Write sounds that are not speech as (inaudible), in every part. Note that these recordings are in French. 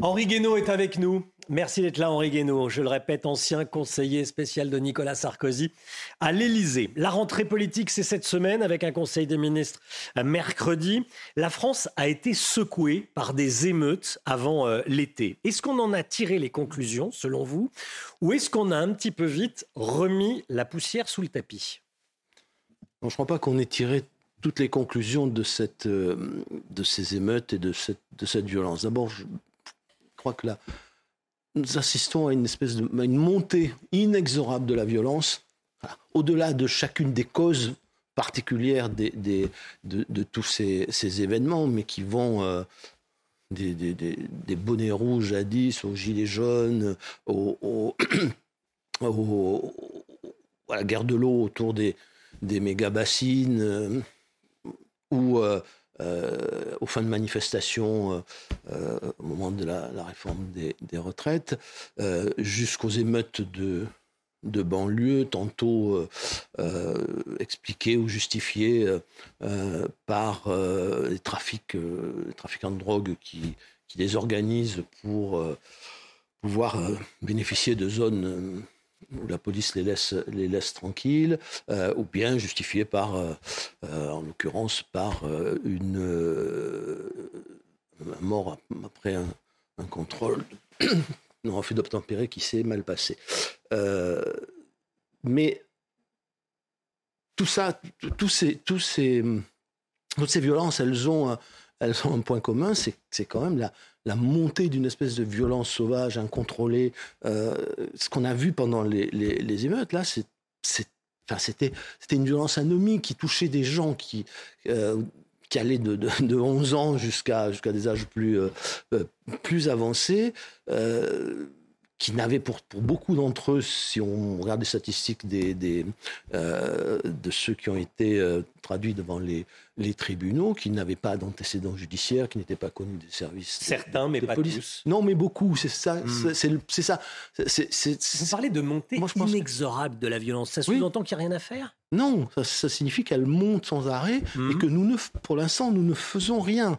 Henri Guénaud est avec nous. Merci d'être là, Henri Guénaud. Je le répète, ancien conseiller spécial de Nicolas Sarkozy à l'Élysée. La rentrée politique, c'est cette semaine avec un conseil des ministres euh, mercredi. La France a été secouée par des émeutes avant euh, l'été. Est-ce qu'on en a tiré les conclusions, selon vous, ou est-ce qu'on a un petit peu vite remis la poussière sous le tapis? Je ne crois pas qu'on ait tiré toutes les conclusions de, cette, euh, de ces émeutes et de cette, de cette violence. D'abord, je crois que là, nous assistons à une espèce de une montée inexorable de la violence, au-delà de chacune des causes particulières des, des, de, tous ces, événements, mais qui vont euh, des, bonnets rouges 10 aux gilets jaunes, (clears throat) au, à la guerre de l'eau autour des, des méga-bassines, euh, ou euh, euh, aux fins de manifestation euh, euh, au moment de la, réforme des, retraites, jusqu'aux émeutes de, de banlieue, tantôt expliquées ou justifiées par les, trafics, trafiquants de drogue qui, qui les organisent pour pouvoir bénéficier de zones où la police les laisse, les laisse tranquilles, euh, ou bien justifié par, euh, euh, en l'occurrence, par une mort après un, contrôle (coughs) non fait d'obtempérer qui s'est mal passé. mais tout ça, ces, ces, toutes ces violences, elles ont, elles ont un point commun, c'est quand même la, la montée d'une espèce de violence sauvage, incontrôlée. Euh, ce qu'on a vu pendant les, émeutes, là, c'était, une violence anomique qui touchait des gens qui, euh, allaient de, de, 11 ans jusqu'à, des âges plus, euh, plus avancés qui n'avaient pour, pour beaucoup d'entre eux, si on regarde les statistiques des, des euh, de ceux qui ont été euh, traduits devant les, les tribunaux, qui n'avaient pas d'antécédents judiciaires, qui n'étaient pas connus des services. Certains, mais pas tous. Non, mais beaucoup, c'est ça. Hmm. C'est ça. Vous parlez de montée inexorable de la violence. Ça sous-entend qu'il n'y a rien à faire? Non, ça, signifie qu'elle monte sans arrêt et hmm. que nous, ne, pour l'instant, nous ne faisons rien.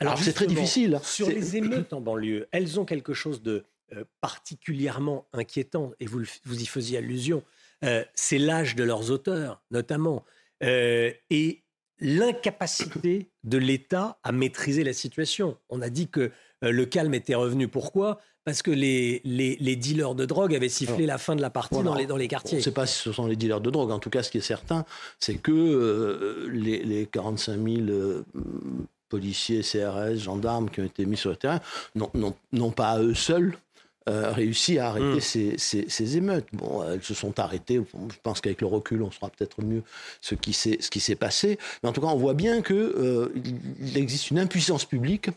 Alors, c'est très difficile. Sur les (clears throat) émeutes en banlieue, elles ont quelque chose de euh, particulièrement inquiétant, et vous, vous y faisiez allusion, euh, c'est l'âge de leurs auteurs, notamment, euh, et l'incapacité de l'État à maîtriser la situation. On a dit que le calme était revenu. Pourquoi? Parce que les, les, dealers de drogue avaient sifflé la fin de la partie dans, les, dans les quartiers. On ne sait pas si ce sont les dealers de drogue. En tout cas, ce qui est certain, c'est que les, les 45 000 policiers, CRS, gendarmes qui ont été mis sur le terrain n'ont pas à eux seuls euh, réussi à arrêter hmm. ces, émeutes. Bon, elles se sont arrêtées. Je pense qu'avec le recul, on saura peut-être mieux ce qui s'est passé. Mais en tout cas, on voit bien qu'il euh, existe une impuissance publique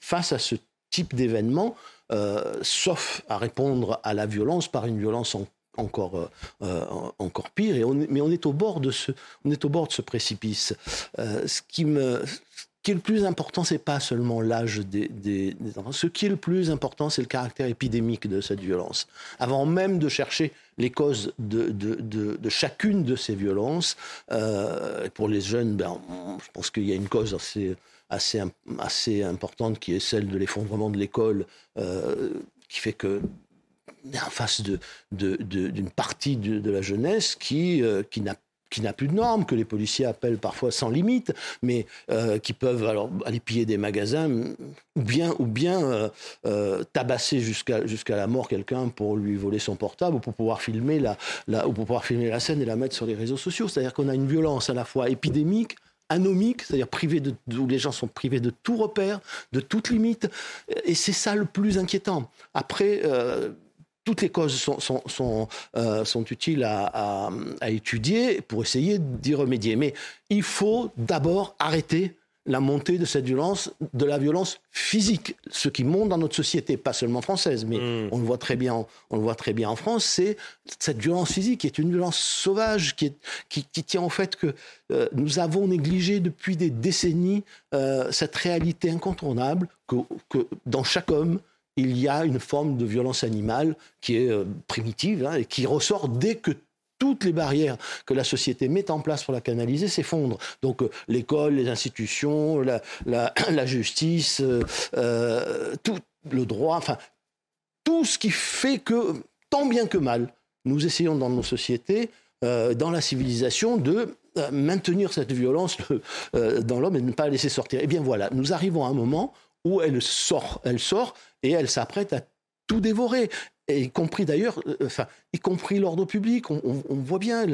face à ce type d'événement, euh, sauf à répondre à la violence par une violence encore, encore pire. Et on mais on est, au bord de ce, on est au bord de ce précipice. ce qui me qui est le plus important, c'est pas seulement l'âge des, enfants. Ce qui est le plus important, c'est le caractère épidémique de cette violence. Avant même de chercher les causes de, chacune de ces violences, euh, pour les jeunes, ben, je pense qu'il y a une cause assez, importante qui est celle de l'effondrement de l'école, euh, qui fait que en face d'une partie de, la jeunesse qui, euh, qui n'a qui n'a plus de normes, que les policiers appellent parfois sans limite, mais euh, qui peuvent alors aller piller des magasins ou bien, ou bien euh, euh, tabasser jusqu'à jusqu'à la mort quelqu'un pour lui voler son portable ou pour pouvoir filmer la, ou pour pouvoir filmer la scène et la mettre sur les réseaux sociaux. C'est-à-dire qu'on a une violence à la fois épidémique, anomique, c'est-à-dire où les gens sont privés de tout repère, de toute limite, et c'est ça le plus inquiétant. Après toutes les causes sont, sont, sont, euh, sont utiles à, à, étudier pour essayer d'y remédier. Mais il faut d'abord arrêter la montée de cette violence, de la violence physique, ce qui monte dans notre société, pas seulement française, mais hmm. on le voit très bien, on le voit très bien en France, c'est cette violence physique qui est une violence sauvage, qui, est, qui, qui tient au fait que euh, nous avons négligé depuis des décennies euh, cette réalité incontournable que, que dans chaque homme, il y a une forme de violence animale qui est euh, primitive hein, et qui ressort dès que toutes les barrières que la société met en place pour la canaliser s'effondrent. Donc euh, l'école, les institutions, la, (clears throat) justice, euh, tout, le droit, enfin, tout ce qui fait que, tant bien que mal, nous essayons dans nos sociétés, dans la civilisation, de maintenir cette violence dans l'homme et de ne pas la laisser sortir. Eh bien voilà, nous arrivons à un moment où elle sort, elle sort et elle s'apprête à tout dévorer y compris d'ailleurs, enfin, y compris l'ordre public. On, voit bien,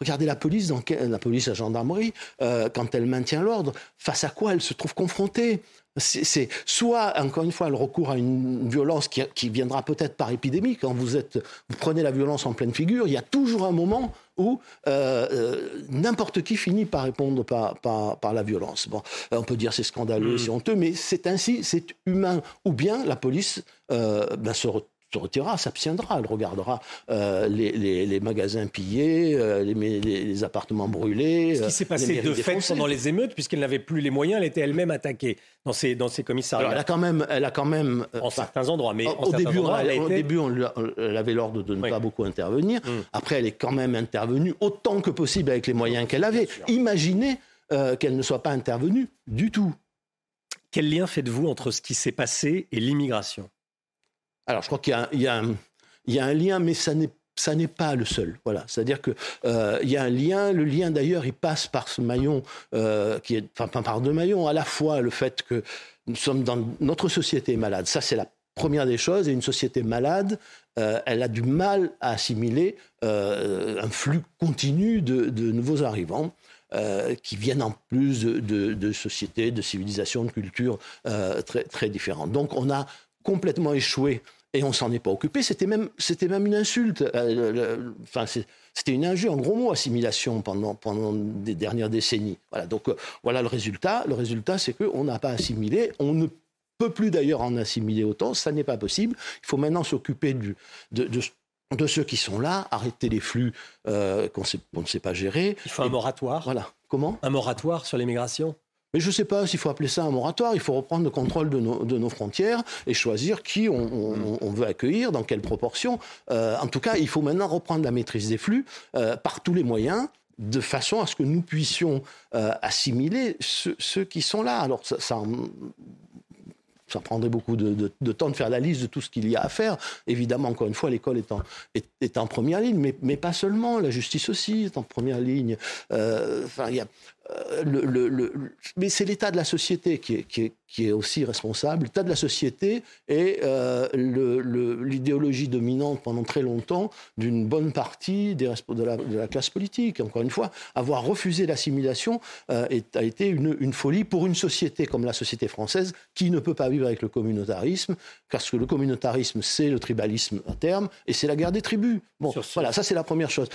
regardez la police, dans la police, la gendarmerie, quand elle maintient l'ordre, face à quoi elle se trouve confrontée? C'est soit, encore une fois, le recours à une violence qui, viendra peut-être par épidémie. Quand vous, êtes, vous prenez la violence en pleine figure, il y a toujours un moment où euh, euh, n'importe qui finit par répondre par, par, la violence. Bon, on peut dire c'est scandaleux, mmh. c'est honteux, mais c'est ainsi, c'est humain. Ou bien la police euh, ben, se retrouve se retirera, s'abstiendra. Elle regardera euh, les, magasins pillés, euh, les, appartements brûlés. Ce qui s'est passé de fait pendant les émeutes, puisqu'elle n'avait plus les moyens, elle était elle-même attaquée dans ses, dans ses commissariats. elle a quand même, elle a quand même euh, en certains endroits, mais au, début, au début, on, avait l'ordre de ne pas beaucoup intervenir. Mm. Après, elle est quand même intervenue autant que possible avec les moyens qu'elle avait. Imaginez qu'elle ne soit pas intervenue du tout. Quel lien faites-vous entre ce qui s'est passé et l'immigration? Alors, je crois qu'il y, a un lien, mais ça n'est pas le seul. Voilà, c'est-à-dire qu'il euh, y a un lien. Le lien d'ailleurs, il passe par ce maillon euh, qui enfin, par deux maillons. À la fois le fait que nous sommes dans notre société malade. Ça, c'est la première des choses. Et une société malade, euh, elle a du mal à assimiler un flux continu de, nouveaux arrivants. qui viennent en plus de, de, sociétés, de civilisations, de cultures très, très différentes. Donc on a complètement échoué et on s'en est pas occupé. C'était même, c'était même une insulte. Euh, enfin, c'était une injure, en gros mot, assimilation pendant, pendant des dernières décennies. Voilà. Donc euh, voilà le résultat. Le résultat, c'est qu'on n'a pas assimilé. On ne peut plus d'ailleurs en assimiler autant. Ça n'est pas possible. Il faut maintenant s'occuper de, de, de, ceux qui sont là, arrêter les flux euh, qu'on ne sait pas gérer. Il faut un moratoire. Voilà. Comment? Un moratoire sur l'immigration? Mais je ne sais pas s'il faut appeler ça un moratoire. Il faut reprendre le contrôle de nos, frontières et choisir qui on, veut accueillir, dans quelle proportion. Euh, en tout cas, il faut maintenant reprendre la maîtrise des flux euh, par tous les moyens de façon à ce que nous puissions euh, assimiler ceux, qui sont là. Alors ça, ça, prendrait beaucoup de, temps de faire la liste de tout ce qu'il y a à faire. Évidemment, encore une fois, l'école est en, est, en première ligne, mais, mais, pas seulement. La justice aussi est en première ligne. Enfin, il y a euh, le, mais c'est l'état de la société qui est, qui, est, qui est, aussi responsable. L'état de la société et euh, l'idéologie dominante pendant très longtemps d'une bonne partie des, de, la, de, la, classe politique. Encore une fois, avoir refusé l'assimilation euh, a été une, une, folie pour une société comme la société française qui ne peut pas vivre avec le communautarisme, parce que le communautarisme, c'est le tribalisme à terme et c'est la guerre des tribus. Bon, voilà, ça c'est la première chose.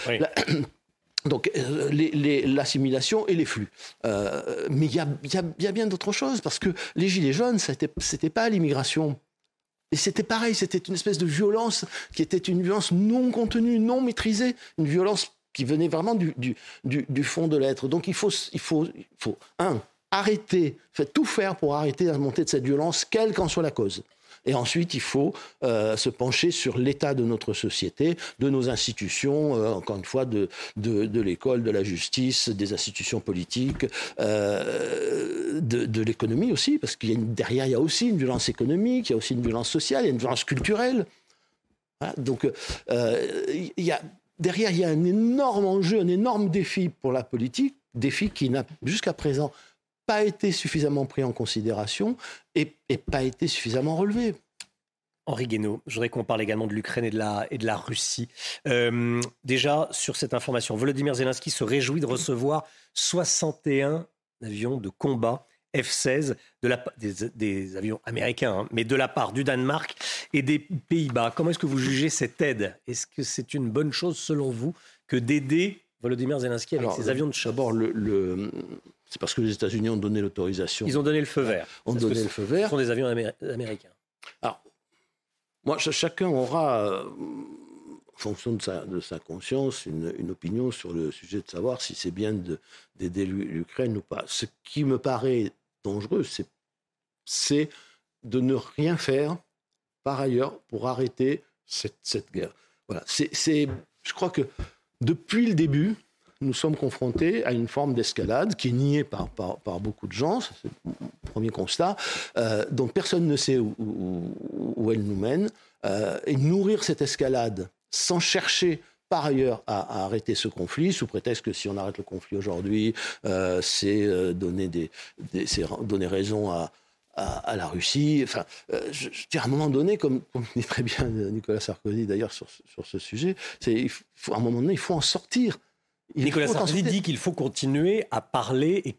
Donc euh, l'assimilation et les flux. Euh, mais il y a, bien d'autres choses, parce que les Gilets jaunes, ce n'était pas l'immigration. Et c'était pareil, c'était une espèce de violence qui était une violence non contenue, non maîtrisée, une violence qui venait vraiment du, fond de l'être. Donc il faut, il faut, il faut, un, arrêter, tout faire pour arrêter la montée de cette violence, quelle qu'en soit la cause. Et ensuite, il faut euh, se pencher sur l'état de notre société, de nos institutions, euh, encore une fois, de, de, l'école, de la justice, des institutions politiques, euh, de, l'économie aussi, parce qu'il y a derrière, il y a aussi une violence économique, il y a aussi une violence sociale, il y a une violence culturelle. donc, il y a, derrière, il y a un énorme enjeu, un énorme défi pour la politique, défi qui n'a jusqu'à présent pas été suffisamment pris en considération et, pas été suffisamment relevé. Henri Guénaud, je voudrais qu'on parle également de l'Ukraine et, de la, et de la Russie. Euh, déjà, sur cette information, Volodymyr Zelensky se réjouit de recevoir 61 avions de combat F-16, de la, des, avions américains, hein, mais de la part du Danemark et des Pays-Bas. Comment est-ce que vous jugez cette aide? Est-ce que c'est une bonne chose, selon vous, que d'aider Volodymyr Zelensky avec ses avions de chasse? D'abord, le, c'est parce que les États-Unis ont donné l'autorisation. Ils ont donné le feu vert. Ont donné le feu vert. Ce sont des avions américains. Alors, moi, chacun aura, euh, en fonction de sa, de sa conscience, une, opinion sur le sujet de savoir si c'est bien d'aider l'Ukraine ou pas. Ce qui me paraît dangereux, c'est de ne rien faire par ailleurs pour arrêter cette, cette guerre. Voilà. C'est, je crois que depuis le début, nous sommes confrontés à une forme d'escalade qui est niée par, par, beaucoup de gens, c'est le premier constat, euh, dont personne ne sait où, elle nous mène, et nourrir cette escalade sans chercher par ailleurs à, arrêter ce conflit, sous prétexte que si on arrête le conflit aujourd'hui, c'est donner, des, donner raison à, à, la Russie. Enfin, je, je à un moment donné, comme, comme, dit très bien Nicolas Sarkozy d'ailleurs sur, sur, ce sujet, c'est à un moment donné, il faut en sortir. Nicolas Sarkozy dit qu'il faut continuer à parler et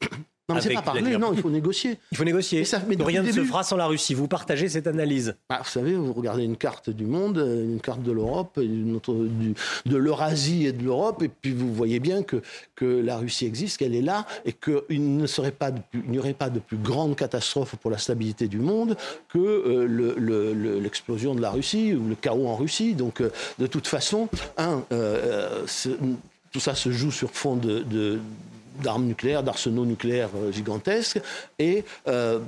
non, mais c'est pas parler, non, il faut négocier. Il faut négocier. Ça, mais rien ne se fera sans la Russie. Vous partagez cette analyse? Ah, Vous savez, vous regardez une carte du monde, une carte de l'Europe, de l'Eurasie et de l'Europe, et puis vous voyez bien que, que la Russie existe, qu'elle est là, et qu'il ne serait pas n'y aurait pas de plus grande catastrophe pour la stabilité du monde que euh, l'explosion de la Russie ou le chaos en Russie. Donc, euh, de toute façon, un, euh, tout ça se joue sur fond de d'armes nucléaires, d'arsenaux nucléaires euh, gigantesques. Et euh,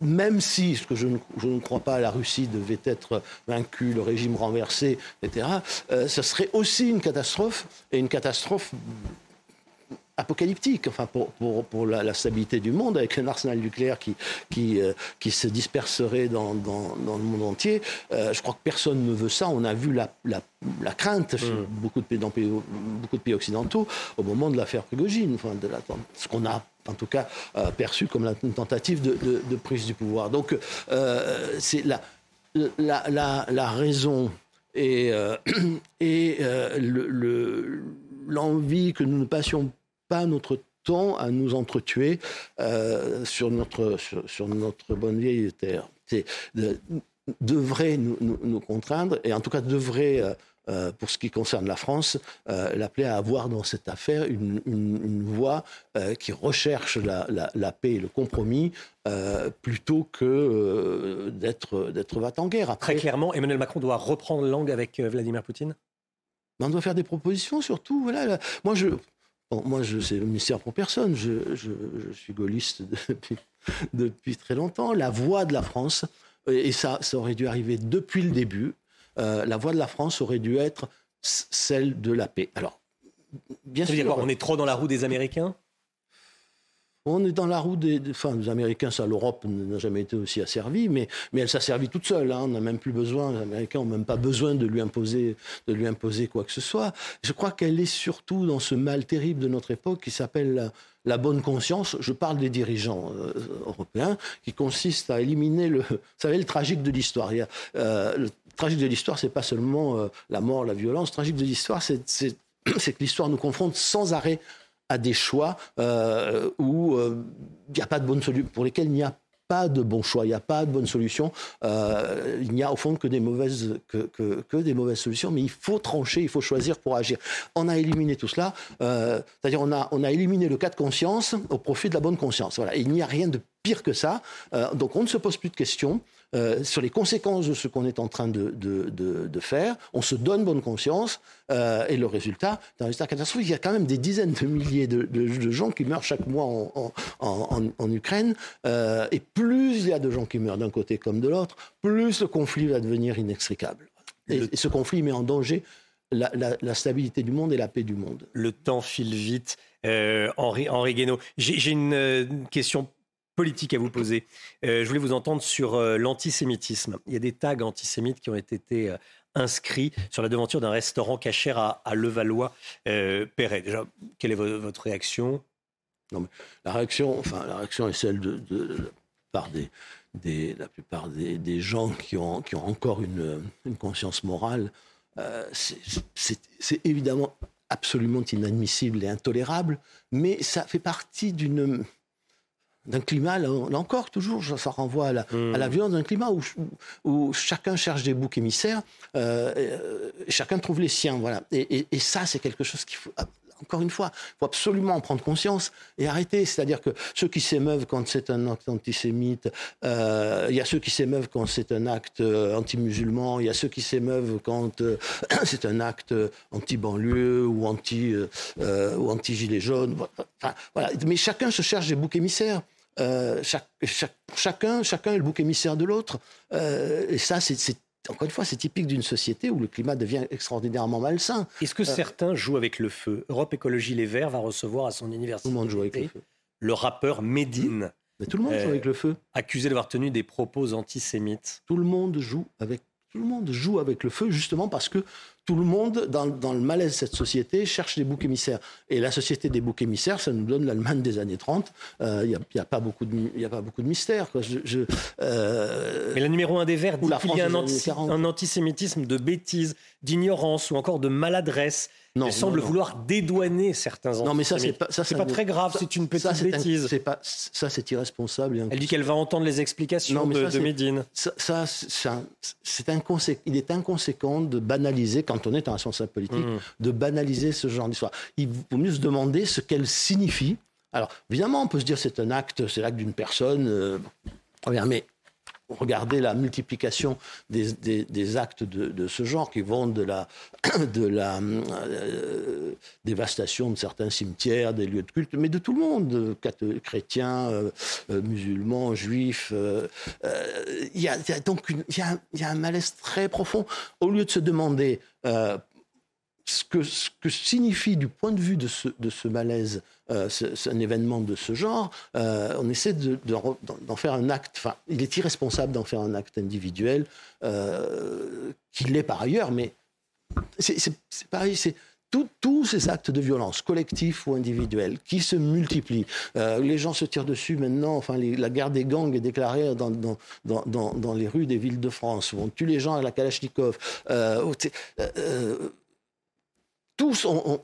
même si, ce que je ne, crois pas, la Russie devait être vaincue, le régime renversé, etc., euh, ce serait aussi une catastrophe, et une catastrophe apocalyptique, enfin pour, pour, pour la, stabilité du monde, avec un arsenal nucléaire qui, qui, euh, qui se disperserait dans, dans, dans, le monde entier. Euh, je crois que personne ne veut ça. On a vu la, la, la crainte chez mm. beaucoup, de pays, dans beaucoup de pays occidentaux au moment de l'affaire Prigogine, enfin de la, ce qu'on a en tout cas euh, perçu comme une tentative de, de, de, prise du pouvoir. Donc c'est la, la, la, la, raison et, (clears throat) et l'envie le, que nous ne passions pas notre temps à nous entretuer euh, sur, notre, sur, notre bonne vieille terre. C'est, devrait nous, nous, contraindre, et en tout cas devrait, euh, euh, pour ce qui concerne la France, l'appeler à avoir dans cette affaire une, une, voie qui recherche la, la, paix et le compromis plutôt que d'être, d'être va en guerre. Très clairement, Emmanuel Macron doit reprendre langue avec Vladimir Poutine? On doit faire des propositions surtout. Voilà. Moi, je, moi, c'est le mystère pour personne. Je, suis gaulliste (laughs) depuis, très longtemps. La voix de la France, et ça, ça aurait dû arriver depuis le début, euh, la voix de la France aurait dû être celle de la paix. Alors, bien sûr. on est trop dans la roue des Américains? On est dans la roue des, enfin, des Américains, ça, l'Europe n'a jamais été aussi asservie, mais, mais elle s'asservit toute seule. Hein. On n'a même plus besoin, les Américains n'ont même pas besoin de lui, imposer, de lui imposer quoi que ce soit. Je crois qu'elle est surtout dans ce mal terrible de notre époque qui s'appelle la, bonne conscience. Je parle des dirigeants euh, européens, qui consiste à éliminer le, vous savez, le tragique de l'histoire. Euh, le tragique de l'histoire, c'est pas seulement euh, la mort, la violence. Le tragique de l'histoire, c'est que l'histoire nous confronte sans arrêt à des choix euh, où euh, il n'y a pas de pour lesquels il n'y a pas de bon choix, il n'y a pas de bonne solution. Euh, il n'y a au fond que des mauvaises que, que, des mauvaises solutions, mais il faut trancher, il faut choisir pour agir. On a éliminé tout cela, c'est-à-dire on a on a éliminé le cas de conscience au profit de la bonne conscience. Voilà, il n'y a rien de pire que ça. donc on ne se pose plus de questions. Euh, sur les conséquences de ce qu'on est en train de, de, de, faire. On se donne bonne conscience euh, et le résultat, c'est un résultat catastrophique. Il y a quand même des dizaines de milliers de, gens qui meurent chaque mois en, en, en, Ukraine. Euh, et plus il y a de gens qui meurent d'un côté comme de l'autre, plus le conflit va devenir inextricable. Et, ce conflit met en danger la, la, stabilité du monde et la paix du monde. Le temps file vite. Henri, Henri Guénaud, j'ai une question politique à vous poser. Euh, je voulais vous entendre sur euh, l'antisémitisme. Il y a des tags antisémites qui ont été euh, inscrits sur la devanture d'un restaurant cachère à, Levallois-Perret. Déjà, quelle est votre réaction? La réaction, enfin, la réaction est celle de, par des, la plupart des, gens qui ont, qui ont encore une conscience morale. c'est évidemment absolument inadmissible et intolérable, mais ça fait partie d'une d'un climat, là, encore, toujours, ça renvoie à la, hmm. à la violence d'un climat où, où, chacun cherche des boucs émissaires, euh, euh, chacun trouve les siens, voilà. Et, et, ça, c'est quelque chose qu'il faut, encore une fois, il faut absolument en prendre conscience et arrêter. C'est-à-dire que ceux qui s'émeuvent quand c'est un acte antisémite, euh, il y a ceux qui s'émeuvent quand c'est un acte anti-musulman, il y a ceux qui s'émeuvent quand (coughs) c'est un acte anti-banlieue ou anti, ou anti-gilet jaune. Enfin, voilà. Mais chacun se cherche des boucs émissaires. Euh, chacun, chacun est le bouc émissaire de l'autre. Euh, et ça, c'est encore une fois, c'est typique d'une société où le climat devient extraordinairement malsain. Est-ce que euh, certains jouent avec le feu? Europe Écologie Les Verts va recevoir à son université le, le rappeur Medine. Mais tout le monde joue avec le feu. Accusé d'avoir tenu des propos antisémites. Tout le monde joue avec tout le monde joue avec le feu justement parce que tout le monde, dans, le malaise de cette société, cherche des boucs émissaires. Et la société des boucs émissaires, ça nous donne l'Allemagne des années 30. Il euh, n'y a, pas beaucoup de, a pas beaucoup de mystère. Je, euh, Mais le numéro un des Verts dit qu'il y a un, un antisémitisme de bêtises, d'ignorance ou encore de maladresse non, semble vouloir dédouaner certains enfants. Non, mais ça, c'est pas, ça, très grave, c'est une petite bêtise. pas, ça, c'est irresponsable. Elle dit qu'elle va entendre les explications de, de Médine. Ça, c'est il est inconséquent de banaliser, quand on est un responsable politique, mmh. de banaliser ce genre d'histoire. Il vaut mieux se demander ce qu'elle signifie. Alors, évidemment, on peut se dire c'est un acte, c'est l'acte d'une personne. Euh, mais Regardez la multiplication des, actes de, ce genre qui vont (coughs) de la, euh, dévastation de certains cimetières, des lieux de culte, mais de tout le monde, chrétiens, euh, euh, musulmans, juifs. Il y, a donc un malaise très profond. Au lieu de se demander ce que, signifie du point de vue de ce, malaise euh, un événement de ce genre, euh, on essaie d'en faire un acte, enfin, il est irresponsable d'en faire un acte individuel, euh, qu'il l'est par ailleurs, mais c'est pareil, c'est tous ces actes de violence, collectifs ou individuels, qui se multiplient. les gens se tirent dessus maintenant. Enfin, la guerre des gangs est déclarée dans, les rues des villes de France. On tue les gens à la Kalachnikov tous ont,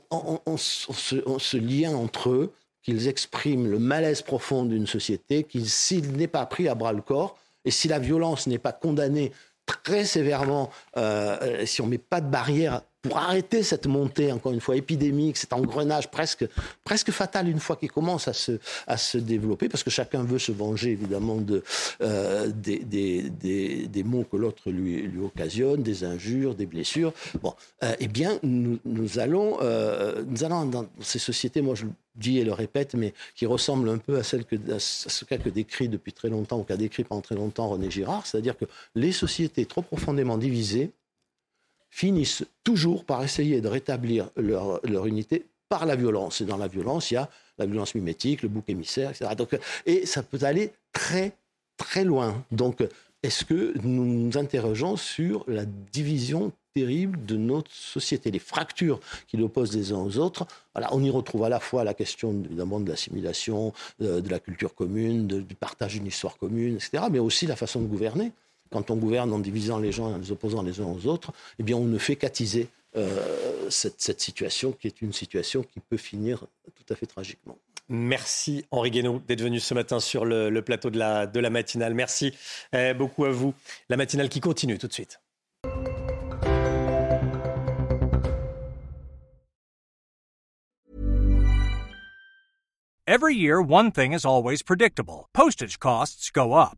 ce, lien entre eux, qu'ils expriment le malaise profond d'une société, qu'il s'il n'est pas pris à bras le corps, et si la violence n'est pas condamnée très sévèrement, euh, si on ne met pas de barrière pour arrêter cette montée, encore une fois, épidémique, cet engrenage presque, presque fatal une fois qu'il commence à se, à se développer, parce que chacun veut se venger évidemment de, euh, des, des, des, des, mots que l'autre lui, occasionne, des injures, des blessures. Bon, euh, eh bien, nous, allons, euh, nous allons dans ces sociétés, moi je dis et le répète, mais qui ressemblent un peu à, celle que, à ce qu'a décrit depuis très longtemps, ou qu'a décrit pendant très longtemps René Girard, c'est-à-dire que les sociétés trop profondément divisées, finissent toujours par essayer de rétablir leur, leur, unité par la violence. Et dans la violence, il y a la violence mimétique, le bouc émissaire, etc. Donc, et ça peut aller très, très loin. Donc, est-ce que nous nous interrogeons sur la division terrible de notre société, les fractures qui l'opposent les uns aux autres? Voilà, on y retrouve à la fois la question évidemment de l'assimilation, de, de, la culture commune, du partage d'une histoire commune, etc., mais aussi la façon de gouverner quand on gouverne en divisant les gens, en les opposant les uns aux autres, eh bien, on ne fait qu'attiser euh, cette, situation qui est une situation qui peut finir tout à fait tragiquement. Merci Henri Guénaud d'être venu ce matin sur le, plateau de la, de la matinale. Merci euh, beaucoup à vous. La matinale qui continue tout de suite. Every year, one thing is always predictable. Postage costs go up.